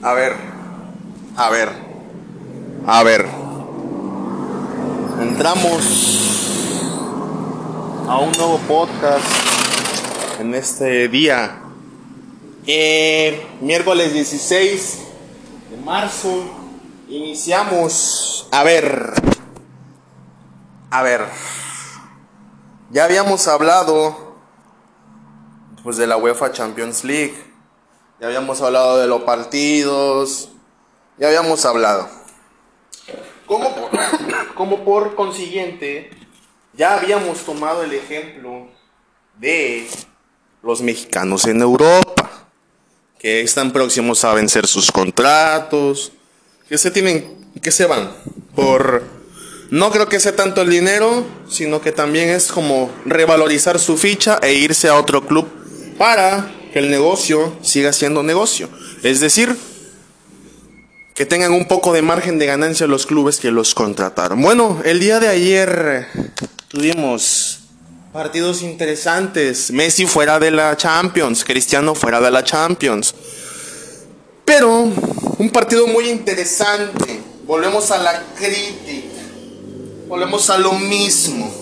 A ver, a ver, a ver. Entramos a un nuevo podcast en este día. Eh, miércoles 16 de marzo. Iniciamos. A ver. A ver. Ya habíamos hablado pues de la UEFA Champions League. Ya habíamos hablado de los partidos. Ya habíamos hablado. Como por, como por consiguiente, ya habíamos tomado el ejemplo de los mexicanos en Europa, que están próximos a vencer sus contratos, que se tienen, que se van por, no creo que sea tanto el dinero, sino que también es como revalorizar su ficha e irse a otro club para que el negocio siga siendo negocio. Es decir, que tengan un poco de margen de ganancia los clubes que los contrataron. Bueno, el día de ayer tuvimos partidos interesantes. Messi fuera de la Champions, Cristiano fuera de la Champions. Pero un partido muy interesante. Volvemos a la crítica. Volvemos a lo mismo.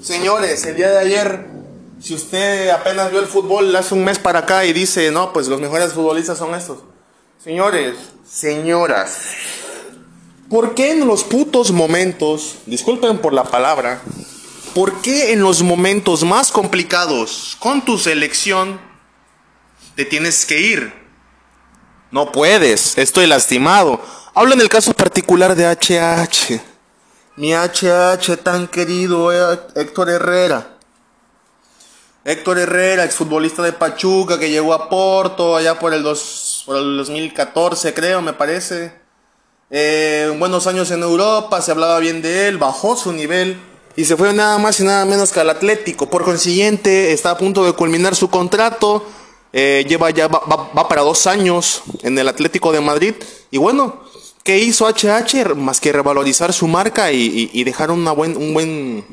Señores, el día de ayer, si usted apenas vio el fútbol hace un mes para acá y dice, no, pues los mejores futbolistas son estos. Señores, señoras, ¿por qué en los putos momentos, disculpen por la palabra, ¿por qué en los momentos más complicados con tu selección te tienes que ir? No puedes, estoy lastimado. Hablo en el caso particular de HH. Mi HH tan querido Héctor Herrera. Héctor Herrera, exfutbolista de Pachuca, que llegó a Porto allá por el, dos, por el 2014, creo, me parece. Eh, buenos años en Europa, se hablaba bien de él, bajó su nivel y se fue nada más y nada menos que al Atlético. Por consiguiente, está a punto de culminar su contrato. Eh, lleva ya va, para dos años en el Atlético de Madrid. Y bueno, ¿qué hizo HH? Más que revalorizar su marca y, y dejar una buen, un buen,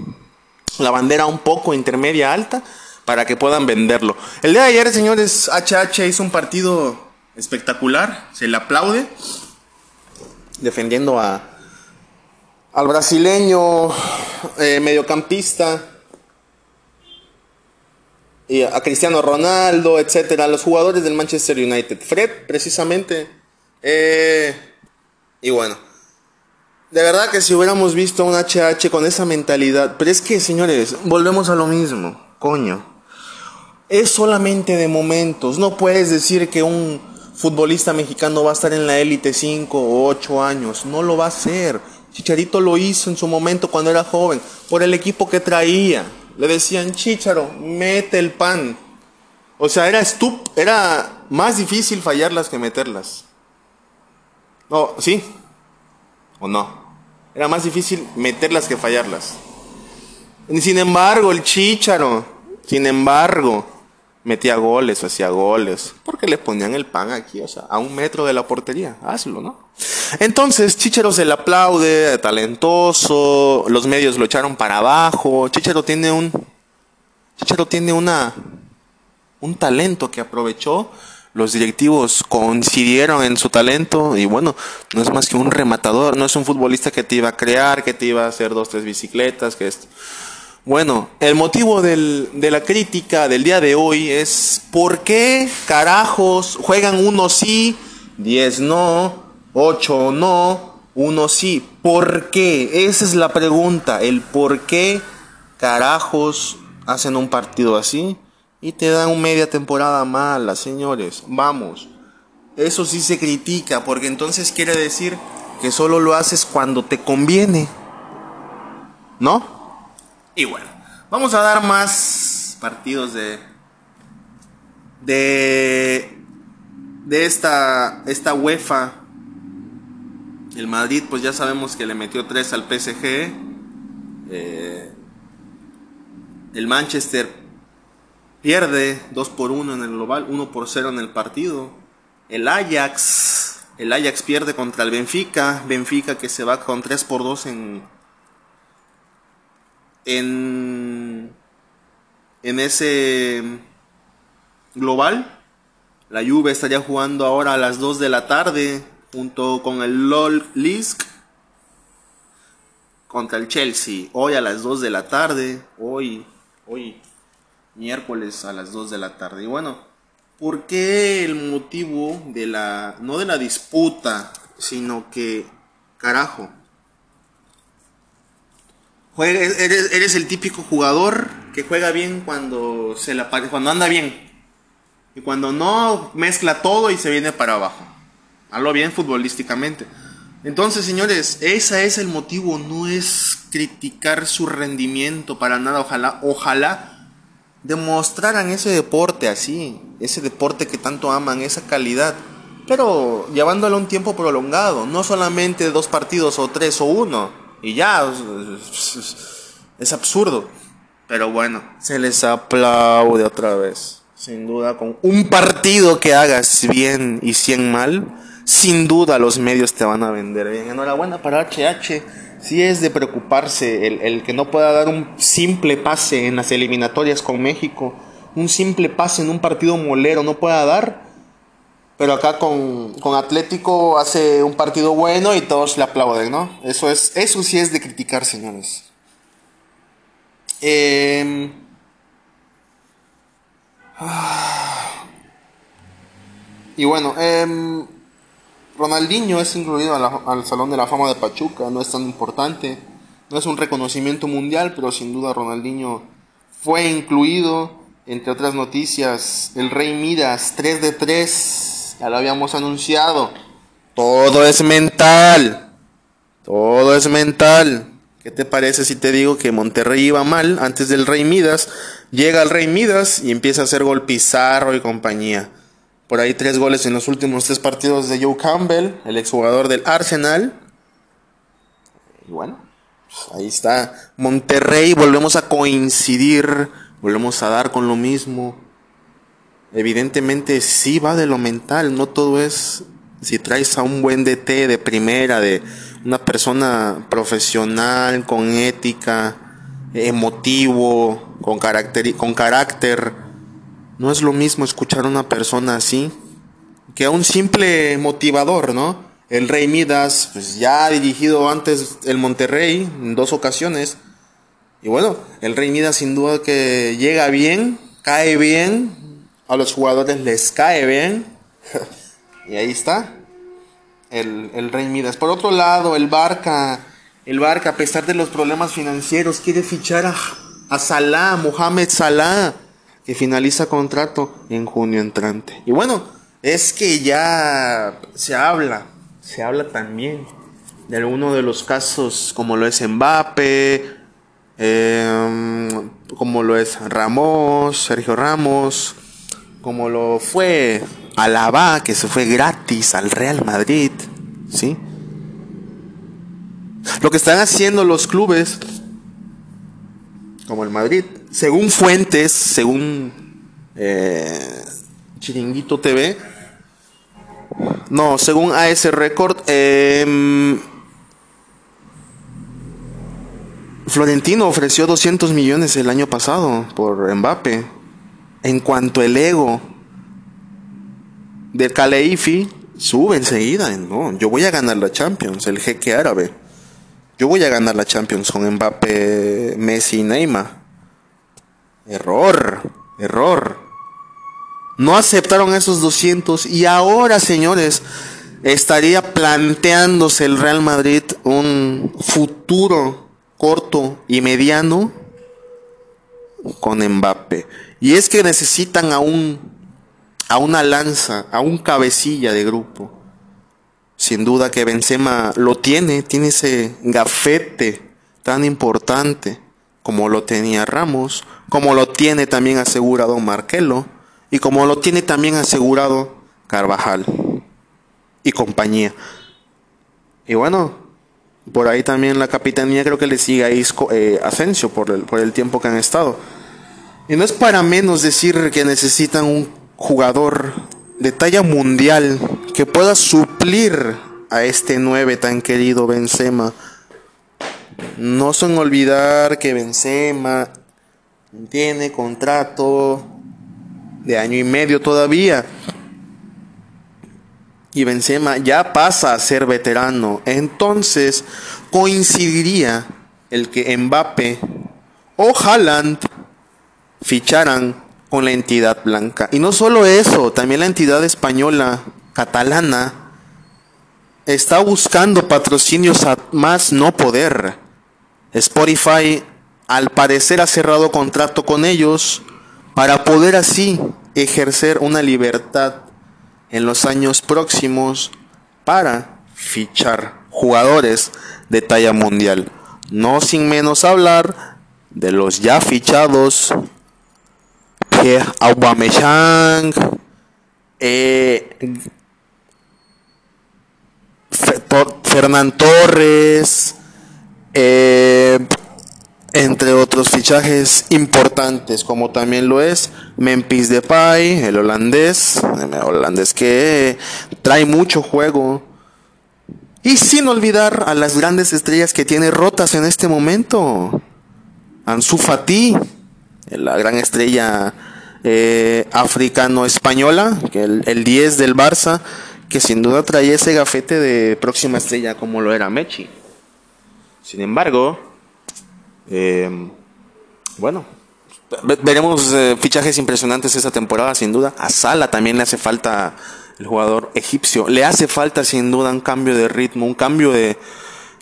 la bandera un poco intermedia alta para que puedan venderlo. El día de ayer, señores, HH hizo un partido espectacular, se le aplaude, defendiendo a, al brasileño eh, mediocampista, y a Cristiano Ronaldo, etcétera, los jugadores del Manchester United. Fred, precisamente. Eh, y bueno, de verdad que si hubiéramos visto un HH con esa mentalidad, pero es que, señores, volvemos a lo mismo, coño es solamente de momentos. No puedes decir que un futbolista mexicano va a estar en la élite 5 o 8 años. No lo va a hacer. Chicharito lo hizo en su momento cuando era joven, por el equipo que traía. Le decían, Chicharo, mete el pan. O sea, era estup era más difícil fallarlas que meterlas. No, ¿sí? ¿O no? Era más difícil meterlas que fallarlas. Sin embargo, el Chicharo, sin embargo, metía goles o hacía goles, porque le ponían el pan aquí, o sea, a un metro de la portería, hazlo, ¿no? Entonces, Chichero se le aplaude, talentoso, los medios lo echaron para abajo, Chichero tiene un, Chichero tiene una, un talento que aprovechó, los directivos coincidieron en su talento y bueno, no es más que un rematador, no es un futbolista que te iba a crear, que te iba a hacer dos, tres bicicletas, que esto. Bueno, el motivo de la crítica del día de hoy es ¿por qué carajos juegan uno sí, diez no, ocho no, uno sí? ¿Por qué? Esa es la pregunta, el por qué carajos hacen un partido así y te dan media temporada mala, señores. Vamos, eso sí se critica porque entonces quiere decir que solo lo haces cuando te conviene. ¿No? Y bueno, vamos a dar más partidos de. de. de esta. esta UEFA. El Madrid, pues ya sabemos que le metió 3 al PSG. Eh, el Manchester pierde 2 por 1 en el global, 1 por 0 en el partido. El Ajax. El Ajax pierde contra el Benfica. Benfica que se va con 3 por 2 en, en, en ese global. La Juve estaría jugando ahora a las 2 de la tarde junto con el LOL Lisk contra el Chelsea. Hoy a las 2 de la tarde. Hoy, hoy, miércoles a las 2 de la tarde. Y bueno, ¿por qué el motivo de la, no de la disputa, sino que, carajo, eres, el típico jugador que juega bien cuando, se la, cuando anda bien. Y cuando no, mezcla todo y se viene para abajo. Hablo bien futbolísticamente. Entonces, señores, ese es el motivo, no es criticar su rendimiento para nada. Ojalá, ojalá demostraran ese deporte así, ese deporte que tanto aman, esa calidad, pero llevándolo un tiempo prolongado, no solamente dos partidos o tres o uno, y ya, es absurdo. Pero bueno, se les aplaude otra vez, sin duda, con un partido que hagas bien y cien mal sin duda los medios te van a vender bien. Enhorabuena para HH. Si es de preocuparse el, que no pueda dar un simple pase en las eliminatorias con México, un simple pase en un partido molero no pueda dar. Pero acá con, Atlético hace un partido bueno y todos le aplauden, ¿no? Eso, es, eso sí es de criticar, señores. Em, y bueno, eh, Ronaldinho es incluido al Salón de la Fama de Pachuca, no es tan importante, no es un reconocimiento mundial, pero sin duda Ronaldinho fue incluido, entre otras noticias, el Rey Midas 3 de 3, ya lo habíamos anunciado, todo es mental, todo es mental. ¿Qué te parece si te digo que Monterrey iba mal antes del Rey Midas? Llega el Rey Midas y empieza a hacer gol Pizarro y compañía. Por ahí tres goles en los últimos tres partidos de Joe Campbell, el exjugador del Arsenal. Y bueno, pues ahí está. Monterrey, volvemos a coincidir, volvemos a dar con lo mismo. Evidentemente sí va de lo mental, no todo es si traes a un buen DT de primera, de una persona profesional, con ética, emotivo, con carácter, con carácter no es lo mismo escuchar a una persona así que a un simple motivador, ¿no? El Rey Midas, pues ya ha dirigido antes el Monterrey en dos ocasiones. Y bueno, el Rey Midas sin duda que llega bien, cae bien, a los jugadores les cae bien. y ahí está, el, el, Rey Midas. Por otro lado, el Barca, el Barca, a pesar de los problemas financieros, quiere fichar a, a Salah, Mohamed Salah que finaliza contrato en junio entrante. Y bueno, es que ya se habla, se habla también de alguno de los casos como lo es Mbappe, em, como lo es Ramos, Sergio Ramos, como lo fue Alaba, que se fue gratis al Real Madrid, ¿sí? Lo que están haciendo los clubes, como el Madrid, según fuentes, según eh, Chiringuito TV, no, según AS Record, em, Florentino ofreció 200 millones el año pasado por Mbappe. En cuanto el ego del Caleifi sube enseguida, no, yo voy a ganar la Champions, el jeque árabe. Yo voy a ganar la Champions con Mbappe, Messi y Neymar. Error, error. No aceptaron esos 200 y ahora, señores, estaría planteándose el Real Madrid un futuro corto y mediano con Mbappe. Y es que necesitan a un a una lanza, a un cabecilla de grupo. Sin duda que Benzema lo tiene, tiene ese gafete tan importante como lo tenía Ramos, como lo tiene también asegurado Marquelo y como lo tiene también asegurado Carvajal y compañía. Y bueno, por ahí también la capitanía creo que le sigue a Isco, eh, Asensio por el, por el tiempo que han estado. Y no es para menos decir que necesitan un jugador de talla mundial que pueda suplir a este 9 tan querido Benzema no son olvidar que Benzema tiene contrato de año y medio todavía. Y Benzema ya pasa a ser veterano. Entonces coincidiría el que Mbappe o Haaland ficharan con la entidad blanca. Y no solo eso, también la entidad española, catalana, está buscando patrocinios a más no poder. Spotify al parecer ha cerrado contrato con ellos para poder así ejercer una libertad en los años próximos para fichar jugadores de talla mundial. No sin menos hablar de los ya fichados Pierre Aubameyang, eh, Fernán Torres, eh, entre otros fichajes importantes, como también lo es Memphis Depay, el holandés, el holandés que trae mucho juego. Y sin olvidar a las grandes estrellas que tiene rotas en este momento. Ansu Fati, la gran estrella eh, africano-española, el, el 10 del Barça, que sin duda traía ese gafete de próxima estrella como lo era Mechi. Sin embargo, eh, bueno, veremos fichajes impresionantes esta temporada, sin duda. A Sala también le hace falta el jugador egipcio. Le hace falta, sin duda, un cambio de ritmo, un cambio de,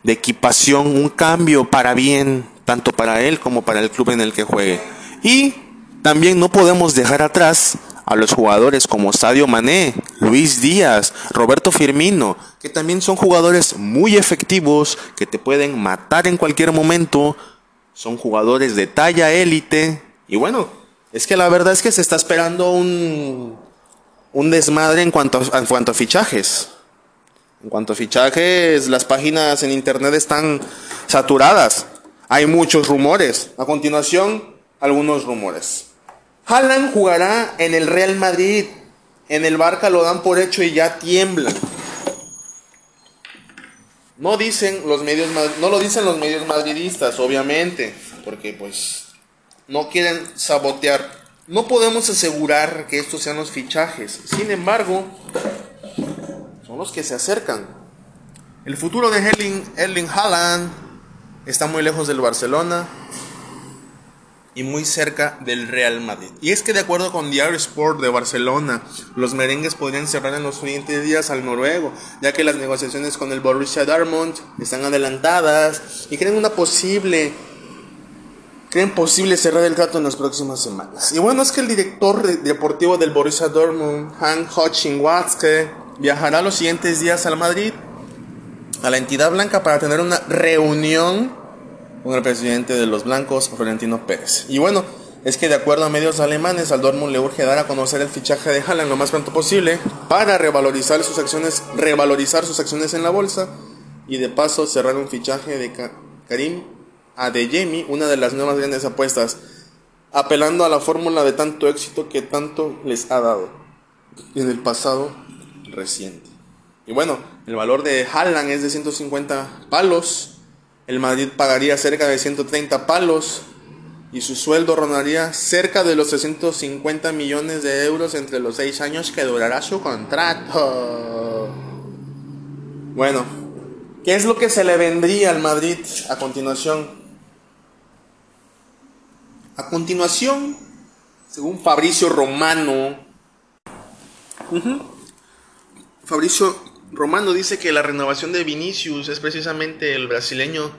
de equipación, un cambio para bien, tanto para él como para el club en el que juegue. Y también no podemos dejar atrás a los jugadores como Sadio Mané, Luis Díaz, Roberto Firmino, que también son jugadores muy efectivos, que te pueden matar en cualquier momento, son jugadores de talla élite, y bueno, es que la verdad es que se está esperando un, un desmadre en cuanto, en cuanto a fichajes. En cuanto a fichajes, las páginas en internet están saturadas. Hay muchos rumores. A continuación, algunos rumores. Haaland jugará en el Real Madrid. En el Barca lo dan por hecho y ya tiemblan. No dicen los medios no lo dicen los medios madridistas, obviamente, porque pues no quieren sabotear. No podemos asegurar que estos sean los fichajes. Sin embargo, son los que se acercan. El futuro de Erling, Erling Haaland está muy lejos del Barcelona y muy cerca del Real Madrid. Y es que de acuerdo con Diario Sport de Barcelona, los merengues podrían cerrar en los siguientes días al noruego, ya que las negociaciones con el Borussia Dortmund están adelantadas y creen una posible creen posible cerrar el trato en las próximas semanas. Y bueno, es que el director deportivo del Borussia Dortmund, Hank Hochin Watzke, viajará los siguientes días al Madrid, a la entidad blanca, para tener una reunión con el presidente de los blancos, Florentino Pérez. Y bueno, es que de acuerdo a medios alemanes, al Dortmund le urge dar a conocer el fichaje de Haaland lo más pronto posible para revalorizar sus acciones, revalorizar sus acciones en la bolsa y de paso cerrar un fichaje de Karim Adeyemi, una de las nuevas grandes apuestas, apelando a la fórmula de tanto éxito que tanto les ha dado en el pasado reciente. Y bueno, el valor de Haaland es de 150 palos el Madrid pagaría cerca de 130 palos y su sueldo rondaría cerca de los 650 millones de euros entre los seis años que durará su contrato. Bueno, ¿qué es lo que se le vendría al Madrid a continuación? A continuación, según Fabricio Romano, Fabricio Romano dice que la renovación de Vinicius es precisamente el brasileño.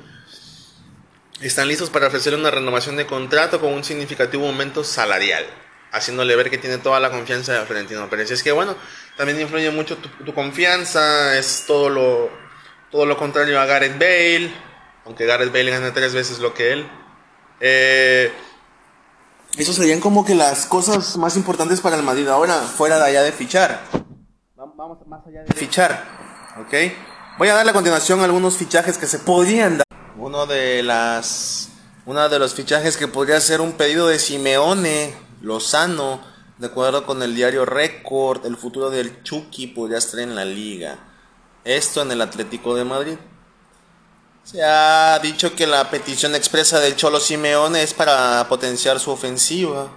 Están listos para ofrecer una renovación de contrato con un significativo aumento salarial, haciéndole ver que tiene toda la confianza de Florentino Pérez. es que bueno, también influye mucho tu, confianza, es todo lo, todo lo contrario a Gareth Bale, aunque Gareth Bale gana tres veces lo que él. Eh, eso serían como que las cosas más importantes para el Madrid ahora, fuera de allá de fichar vamos más allá de fichar, ¿ok? Voy a darle a continuación algunos fichajes que se podrían dar. Uno de las, uno de los fichajes que podría ser un pedido de Simeone Lozano, de acuerdo con el diario Record, el futuro del Chucky podría estar en la liga. Esto en el Atlético de Madrid. Se ha dicho que la petición expresa del Cholo Simeone es para potenciar su ofensiva.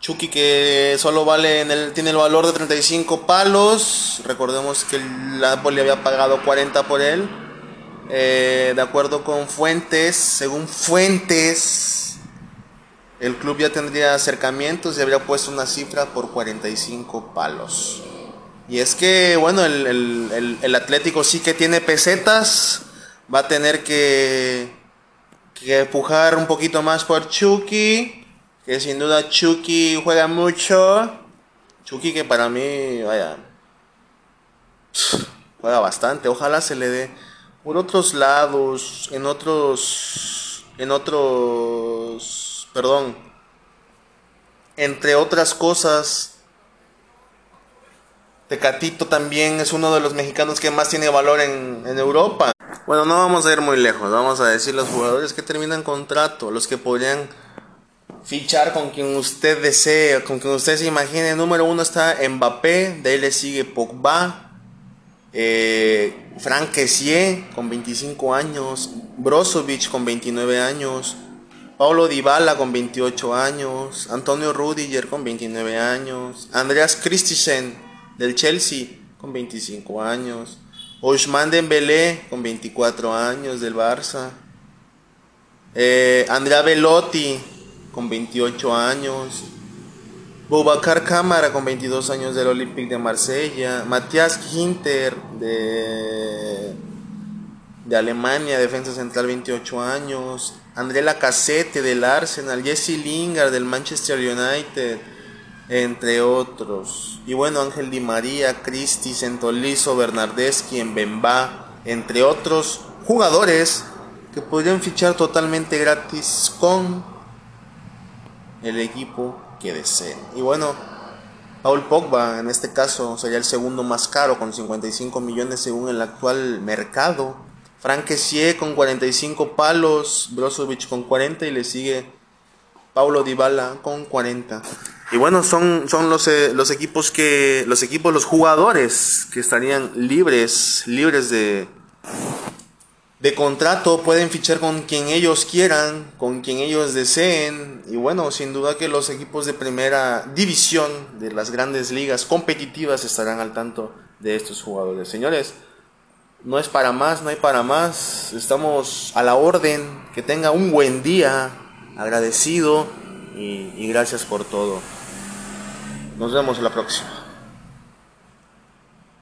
Chucky que solo vale en el, tiene el valor de 35 palos. Recordemos que el Napoli había pagado 40 por él. Eh, de acuerdo con fuentes, según fuentes, el club ya tendría acercamientos y habría puesto una cifra por 45 palos. Y es que, bueno, el, el Atlético sí que tiene pesetas. Va a tener que, que empujar un poquito más por Chucky que sin duda Chucky juega mucho. Chucky que para mí, vaya, juega bastante. Ojalá se le dé por otros lados, en otros, en otros, perdón, entre otras cosas. Tecatito también es uno de los mexicanos que más tiene valor en, en Europa. Bueno, no vamos a ir muy lejos, vamos a decir los jugadores que terminan contrato, los que podrían fichar con quien usted desee, con quien usted se imagine. Número uno está Mbappé, de ahí le sigue Pogba, eh, Frank Kessié con 25 años, Brozovic con 29 años, Paulo Dybala con 28 años, Antonio Rudiger con 29 años, Andreas Christensen del Chelsea con 25 años, Ousmane Dembélé con 24 años del Barça, eh, Andrea Velotti con 28 años. Boubacar Cámara con 22 años del Olympique de Marsella. Matías Ginter de, de Alemania, defensa central 28 años. André Lacazette del Arsenal. Jesse Lingard del Manchester United. Entre otros. Y bueno, Ángel Di María, Cristi, Sentolizo, Bernardeschi, Bemba, entre otros jugadores que podrían fichar totalmente gratis con el equipo que desee. Y bueno, Paul Pogba en este caso sería el segundo más caro con 55 millones según el actual mercado. Frank Kessié con 45 palos, Brozovic con 40 y le sigue Paulo Dybala con 40. Y bueno, son, son los, eh, los equipos que los equipos los jugadores que estarían libres, libres de de contrato, pueden fichar con quien ellos quieran, con quien ellos deseen. Y bueno, sin duda que los equipos de primera división de las grandes ligas competitivas estarán al tanto de estos jugadores. Señores, no es para más, no hay para más. Estamos a la orden. Que tenga un buen día. Agradecido y, gracias por todo. Nos vemos la próxima.